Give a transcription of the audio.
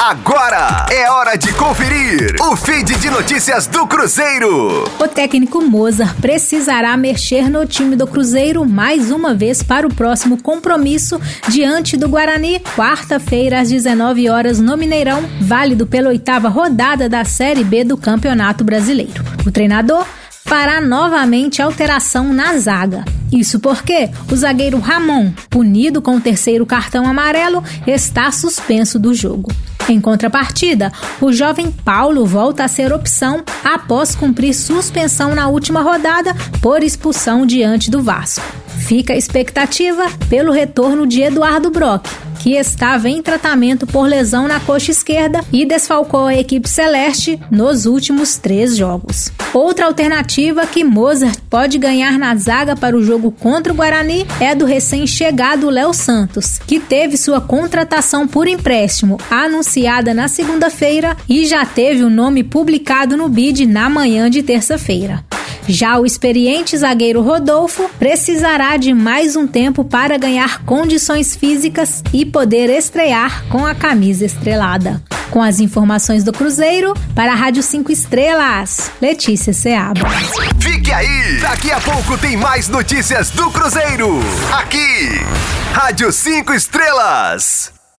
Agora é hora de conferir o feed de notícias do Cruzeiro. O técnico Mozart precisará mexer no time do Cruzeiro mais uma vez para o próximo compromisso diante do Guarani, quarta-feira às 19 horas no Mineirão, válido pela oitava rodada da Série B do Campeonato Brasileiro. O treinador fará novamente alteração na zaga. Isso porque o zagueiro Ramon, punido com o terceiro cartão amarelo, está suspenso do jogo. Em contrapartida, o jovem Paulo volta a ser opção após cumprir suspensão na última rodada por expulsão diante do Vasco. Fica a expectativa pelo retorno de Eduardo Brock, que estava em tratamento por lesão na coxa esquerda e desfalcou a equipe celeste nos últimos três jogos. Outra alternativa que Mozart pode ganhar na zaga para o jogo contra o Guarani é do recém-chegado Léo Santos, que teve sua contratação por empréstimo anunciada na segunda-feira e já teve o nome publicado no bid na manhã de terça-feira. Já o experiente zagueiro Rodolfo precisará de mais um tempo para ganhar condições físicas e poder estrear com a camisa estrelada. Com as informações do Cruzeiro, para a Rádio 5 Estrelas, Letícia Seabra. Fique aí! Daqui a pouco tem mais notícias do Cruzeiro. Aqui, Rádio 5 Estrelas.